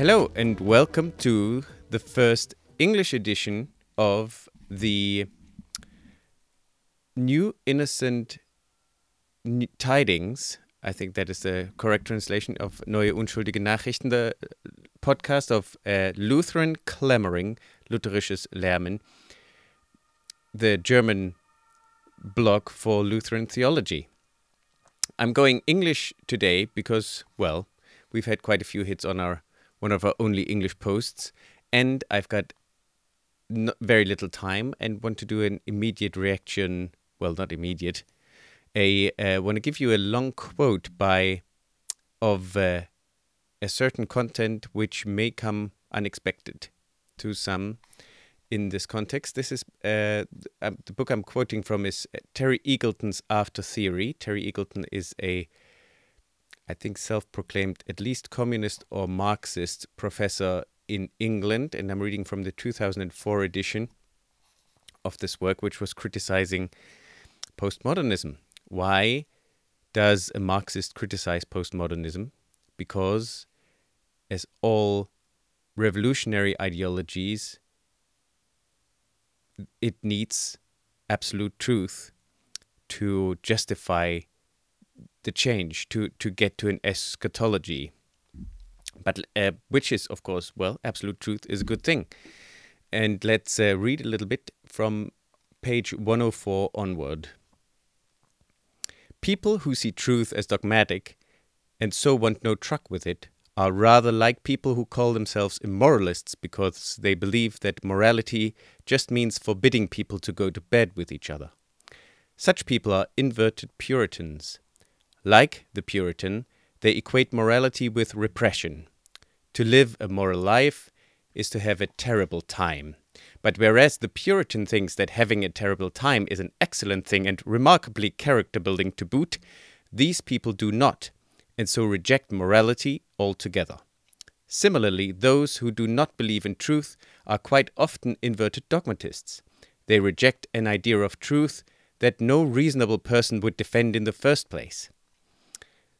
Hello, and welcome to the first English edition of the New Innocent Tidings. I think that is the correct translation of Neue Unschuldige Nachrichten, the podcast of uh, Lutheran Clamoring, Lutherisches Lärmen, the German blog for Lutheran theology. I'm going English today because, well, we've had quite a few hits on our one of our only English posts, and I've got very little time and want to do an immediate reaction. Well, not immediate. I uh, want to give you a long quote by of uh, a certain content which may come unexpected to some in this context. This is uh, um, the book I'm quoting from is uh, Terry Eagleton's After Theory. Terry Eagleton is a I think, self proclaimed at least communist or Marxist professor in England. And I'm reading from the 2004 edition of this work, which was criticizing postmodernism. Why does a Marxist criticize postmodernism? Because, as all revolutionary ideologies, it needs absolute truth to justify the change to to get to an eschatology. But uh, which is of course well absolute truth is a good thing. And let's uh, read a little bit from page 104 onward. People who see truth as dogmatic and so want no truck with it are rather like people who call themselves immoralists because they believe that morality just means forbidding people to go to bed with each other. Such people are inverted puritans like the Puritan, they equate morality with repression. To live a moral life is to have a terrible time. But whereas the Puritan thinks that having a terrible time is an excellent thing and remarkably character building to boot, these people do not, and so reject morality altogether. Similarly, those who do not believe in truth are quite often inverted dogmatists. They reject an idea of truth that no reasonable person would defend in the first place.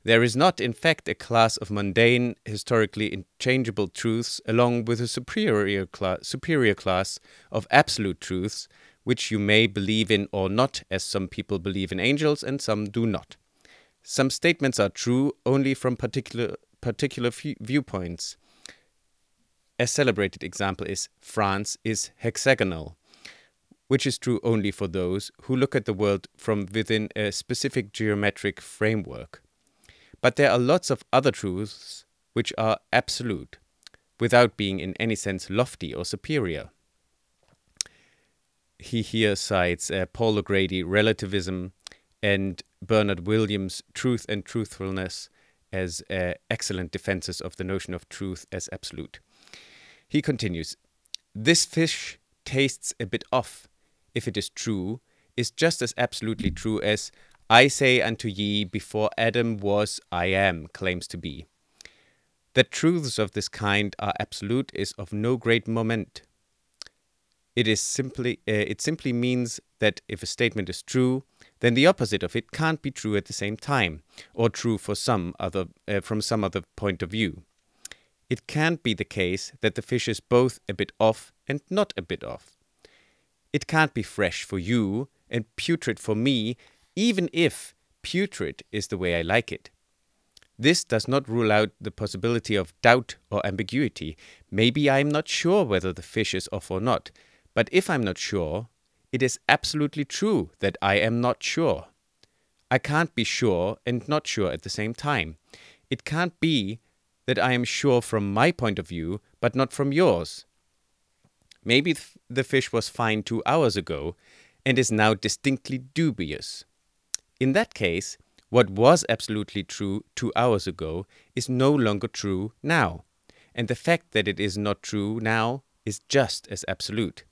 There is not, in fact, a class of mundane, historically inchangeable truths along with a superior, superior class of absolute truths, which you may believe in or not, as some people believe in angels and some do not. Some statements are true only from particular, particular viewpoints. A celebrated example is France is hexagonal, which is true only for those who look at the world from within a specific geometric framework. But there are lots of other truths which are absolute, without being in any sense lofty or superior. He here cites uh, Paul O'Grady, relativism, and Bernard Williams, truth and truthfulness, as uh, excellent defenses of the notion of truth as absolute. He continues This fish tastes a bit off, if it is true, is just as absolutely true as I say unto ye, before Adam was, I am, claims to be. That truths of this kind are absolute is of no great moment. It is simply uh, it simply means that if a statement is true, then the opposite of it can't be true at the same time, or true for some other uh, from some other point of view. It can't be the case that the fish is both a bit off and not a bit off. It can't be fresh for you and putrid for me even if putrid is the way I like it. This does not rule out the possibility of doubt or ambiguity. Maybe I am not sure whether the fish is off or not, but if I'm not sure, it is absolutely true that I am not sure. I can't be sure and not sure at the same time. It can't be that I am sure from my point of view, but not from yours. Maybe the fish was fine two hours ago and is now distinctly dubious. In that case, what was absolutely true two hours ago is no longer true now, and the fact that it is not true now is just as absolute.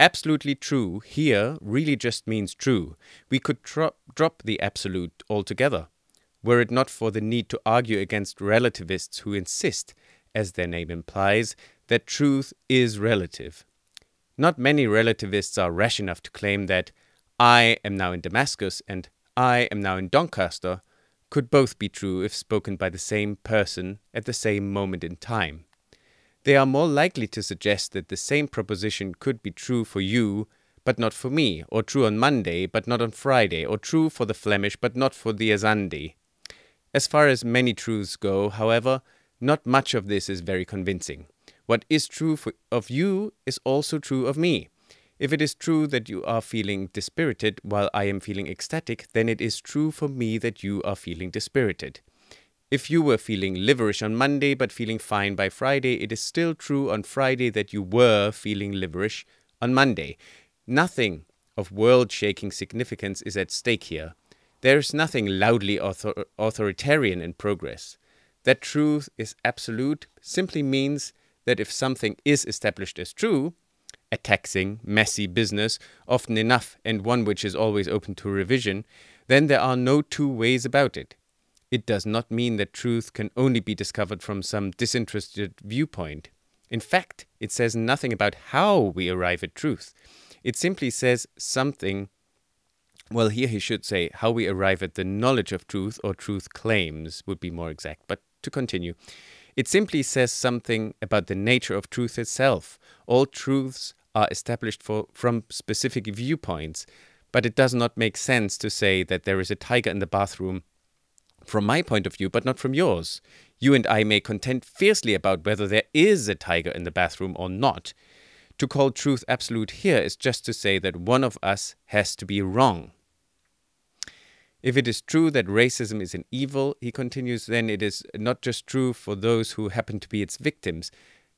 Absolutely true here really just means true. We could drop, drop the absolute altogether, were it not for the need to argue against relativists who insist, as their name implies, that truth is relative. Not many relativists are rash enough to claim that I am now in Damascus and I am now in Doncaster could both be true if spoken by the same person at the same moment in time. They are more likely to suggest that the same proposition could be true for you but not for me, or true on Monday but not on Friday, or true for the Flemish but not for the Azande. As far as many truths go, however, not much of this is very convincing. What is true for, of you is also true of me. If it is true that you are feeling dispirited while I am feeling ecstatic, then it is true for me that you are feeling dispirited. If you were feeling liverish on Monday but feeling fine by Friday, it is still true on Friday that you were feeling liverish on Monday. Nothing of world shaking significance is at stake here. There is nothing loudly author- authoritarian in progress. That truth is absolute simply means that if something is established as true, a taxing, messy business, often enough, and one which is always open to revision, then there are no two ways about it. It does not mean that truth can only be discovered from some disinterested viewpoint. In fact, it says nothing about how we arrive at truth. It simply says something. Well, here he should say how we arrive at the knowledge of truth or truth claims would be more exact. But to continue, it simply says something about the nature of truth itself. All truths are established for, from specific viewpoints, but it does not make sense to say that there is a tiger in the bathroom from my point of view, but not from yours. You and I may contend fiercely about whether there is a tiger in the bathroom or not. To call truth absolute here is just to say that one of us has to be wrong. If it is true that racism is an evil, he continues, then it is not just true for those who happen to be its victims,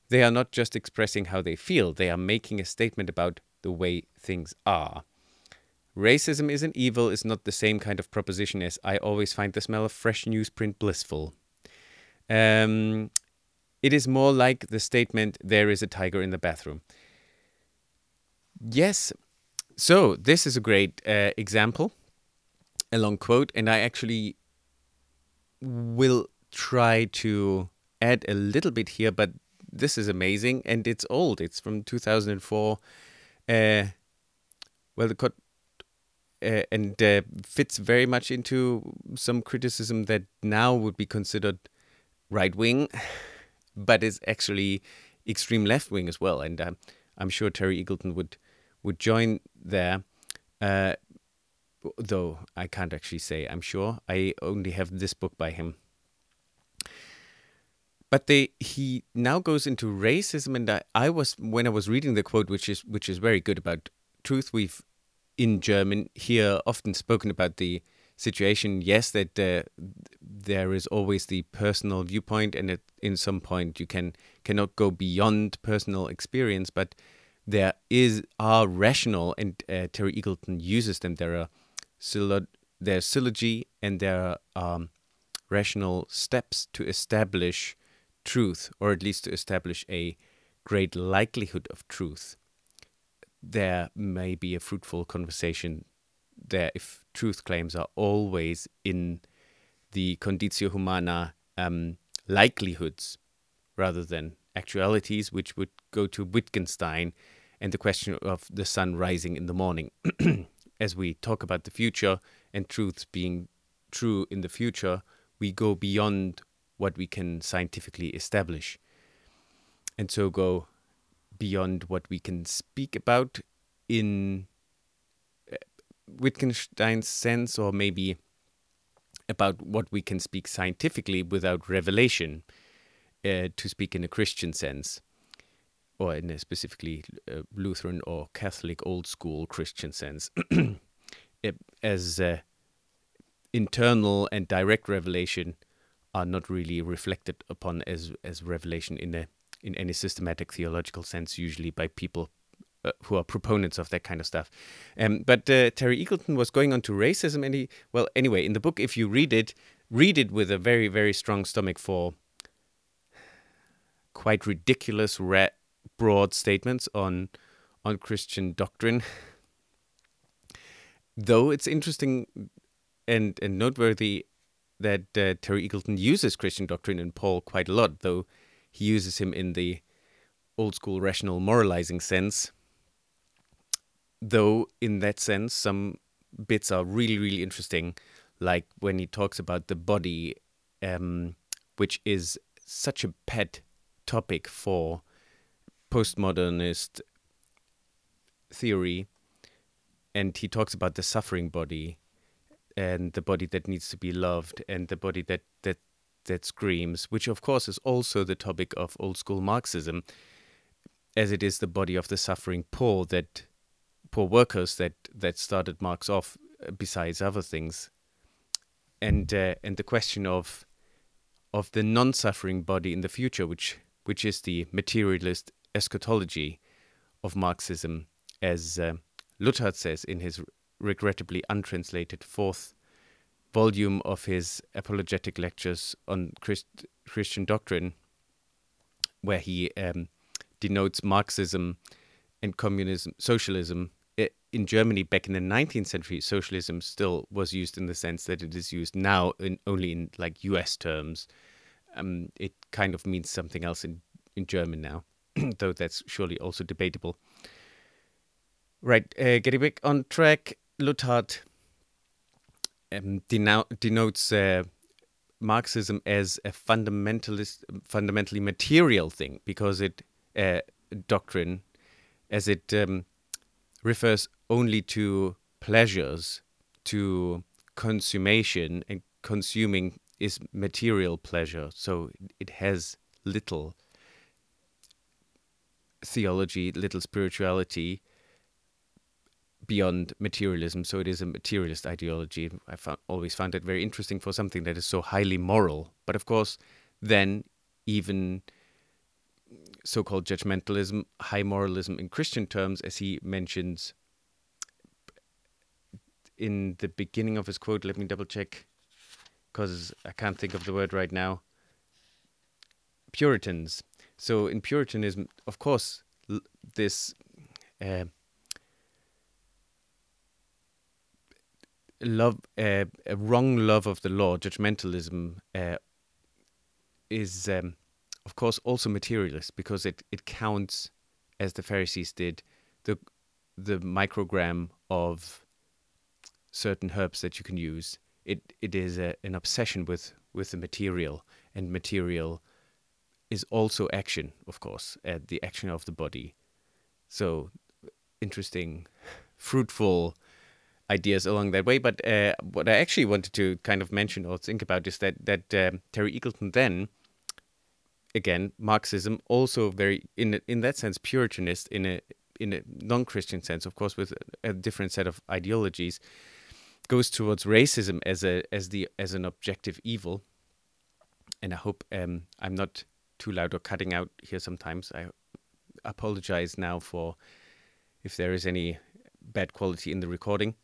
they are not just expressing how they feel, they are making a statement about the way things are. Racism isn't evil is not the same kind of proposition as I always find the smell of fresh newsprint blissful. Um, it is more like the statement, there is a tiger in the bathroom. Yes, so this is a great uh, example, a long quote, and I actually will try to add a little bit here, but this is amazing and it's old. It's from 2004. Uh, well, the uh, and uh, fits very much into some criticism that now would be considered right wing, but is actually extreme left wing as well. And um, I'm sure Terry Eagleton would would join there. Uh, though I can't actually say I'm sure. I only have this book by him. But they, he now goes into racism, and I, I was when I was reading the quote, which is which is very good about truth. We've in German here often spoken about the situation. Yes, that uh, there is always the personal viewpoint, and at, in some point you can cannot go beyond personal experience, but there is are rational, and uh, Terry Eagleton uses them. There are syllo- there's syllogy, and there are um, rational steps to establish truth, or at least to establish a great likelihood of truth, there may be a fruitful conversation there if truth claims are always in the conditio humana um, likelihoods rather than actualities, which would go to Wittgenstein and the question of the sun rising in the morning. As we talk about the future and truths being true in the future, we go beyond what we can scientifically establish. And so go beyond what we can speak about in uh, Wittgenstein's sense, or maybe about what we can speak scientifically without revelation, uh, to speak in a Christian sense, or in a specifically uh, Lutheran or Catholic old school Christian sense, as uh, internal and direct revelation are not really reflected upon as as revelation in a in any systematic theological sense, usually by people uh, who are proponents of that kind of stuff. Um, but uh, Terry Eagleton was going on to racism, and he, well, anyway, in the book, if you read it, read it with a very, very strong stomach for quite ridiculous, ra- broad statements on on Christian doctrine. Though it's interesting and and noteworthy that uh, Terry Eagleton uses Christian doctrine in Paul quite a lot, though he uses him in the old school rational moralizing sense. Though, in that sense, some bits are really, really interesting, like when he talks about the body, um, which is such a pet topic for postmodernist theory. And he talks about the suffering body and the body that needs to be loved and the body that, that that screams, which of course is also the topic of old school Marxism, as it is the body of the suffering poor that poor workers that that started Marx off, uh, besides other things, and uh, and the question of of the non-suffering body in the future, which which is the materialist eschatology of Marxism, as uh, says in his regrettably untranslated fourth volume of his apologetic lectures on Christ, Christian doctrine, where he um, denotes Marxism and communism, socialism. In Germany, back in the 19th century, socialism still was used in the sense that it is used now in, only in like U.S. terms. Um, it kind of means something else in, in German now, though that's surely also debatable. Right, uh, getting back on track, Luthardt um, denotes uh, Marxism as a fundamentalist, fundamentally material thing because it uh, doctrine, as it um, refers only to pleasures, to consummation, and consuming is material pleasure. So it has little theology, little spirituality beyond materialism. So it is a materialist ideology. I found, always found it very interesting for something that is so highly moral. But of course, then even so-called judgmentalism, high moralism in Christian terms, as he mentions in the beginning of his quote. Let me double check, because I can't think of the word right now. Puritans. So in Puritanism, of course, this uh, love, uh, a wrong love of the law, judgmentalism, uh, is um, of course also materialist because it, it counts, as the Pharisees did, the the microgram of certain herbs that you can use. It it is a, an obsession with with the material, and material is also action, of course, uh, the action of the body. So interesting, fruitful ideas along that way. But uh, what I actually wanted to kind of mention or think about is that that um, Terry Eagleton then, again, Marxism also very in in that sense Puritanist in a in a non-Christian sense, of course, with a, different set of ideologies, goes towards racism as a as the as an objective evil. And I hope um, I'm not too loud or cutting out here. Sometimes I apologize now for if there is any bad quality in the recording.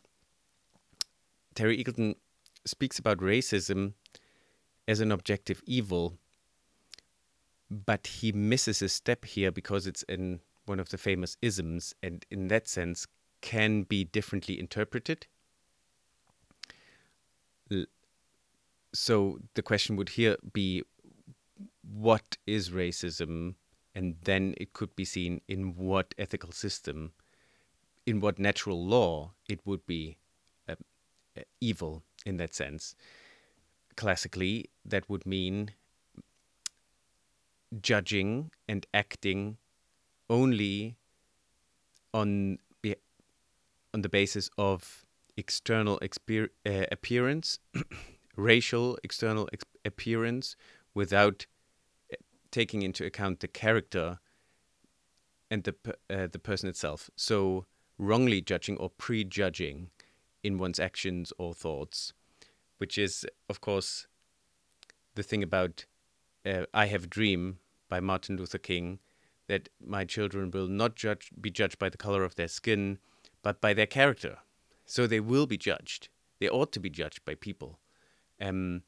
Terry Eagleton speaks about racism as an objective evil, but he misses a step here because it's in one of the famous isms, and in that sense can be differently interpreted. So the question would here be what is racism? And then it could be seen in what ethical system, in what natural law it would be evil in that sense. Classically, that would mean judging and acting only on on the basis of external exper- uh, appearance, racial external ex- appearance, without uh, taking into account the character and the uh, the person itself. So wrongly judging or prejudging in one's actions or thoughts, which is, of course, the thing about uh, I Have a Dream by Martin Luther King that my children will not judge, be judged by the color of their skin, but by their character. So they will be judged. They ought to be judged by people. Um,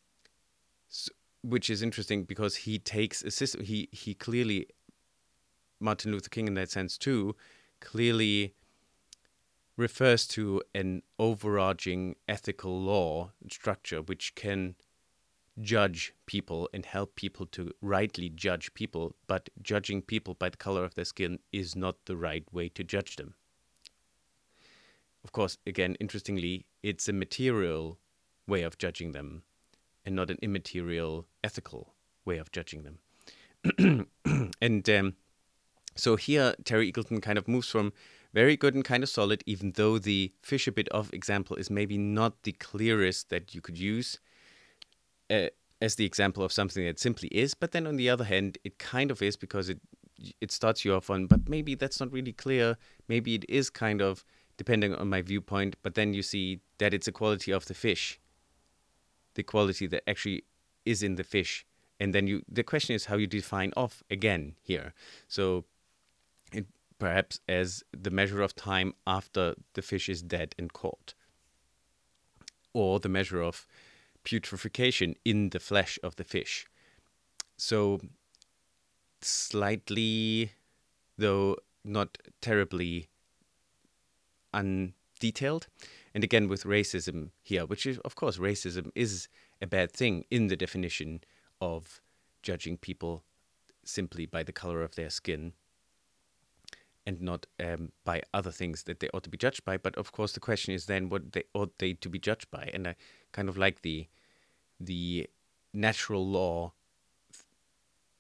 so, which is interesting because he takes a system. He he clearly, Martin Luther King in that sense too, clearly refers to an overarching ethical law structure which can judge people and help people to rightly judge people, but judging people by the color of their skin is not the right way to judge them. Of course, again, interestingly, it's a material way of judging them and not an immaterial ethical way of judging them. and um, so here, Terry Eagleton kind of moves from very good and kind of solid, even though the fish a bit of example is maybe not the clearest that you could use uh, as the example of something that simply is. But then on the other hand, it kind of is because it it starts you off on, but maybe that's not really clear. Maybe it is kind of depending on my viewpoint, but then you see that it's a quality of the fish, the quality that actually is in the fish. And then you, the question is how you define off again here. So perhaps as the measure of time after the fish is dead and caught, or the measure of putrefaction in the flesh of the fish. So slightly, though not terribly undetailed. And again, with racism here, which is, of course, racism is a bad thing in the definition of judging people simply by the color of their skin and not um, by other things that they ought to be judged by. But of course, the question is then what they ought they to be judged by, and I kind of like the the natural law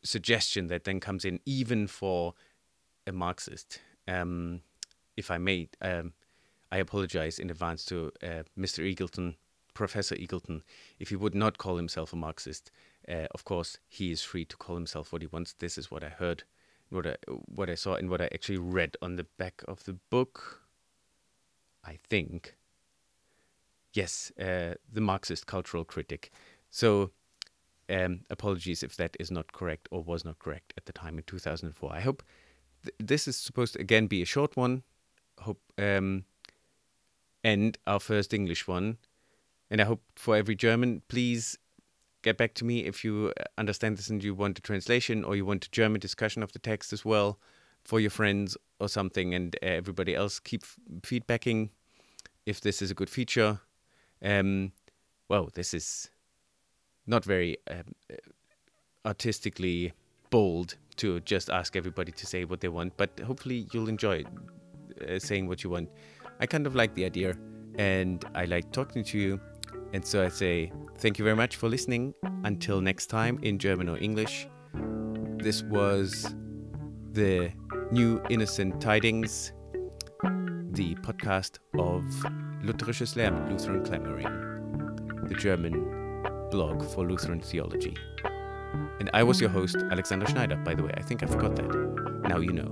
suggestion that then comes in, even for a Marxist. Um, if I may, um, I apologize in advance to uh, Mr. Eagleton, Professor Eagleton, if he would not call himself a Marxist. Uh, of course, he is free to call himself what he wants. This is what I heard, what I what I saw, and what I actually read on the back of the book. I think. Yes, uh, the Marxist cultural critic. So um, apologies if that is not correct or was not correct at the time in 2004. I hope th- this is supposed to again be a short one. Hope um, and our first English one. And I hope for every German, please get back to me if you uh, understand this and you want a translation or you want a German discussion of the text as well for your friends or something. And uh, everybody else keep f- feedbacking if this is a good feature. Um, well, this is not very um, uh, artistically bold to just ask everybody to say what they want, but hopefully you'll enjoy uh, saying what you want. I kind of like the idea and I like talking to you. And so I say thank you very much for listening. Until next time in German or English. This was the New Innocent Tidings, the podcast of Lutherisches Lärmen, Lutheran Clamoring, the German blog for Lutheran theology. And I was your host, Alexander Schneider, by the way. I think I forgot that. Now you know.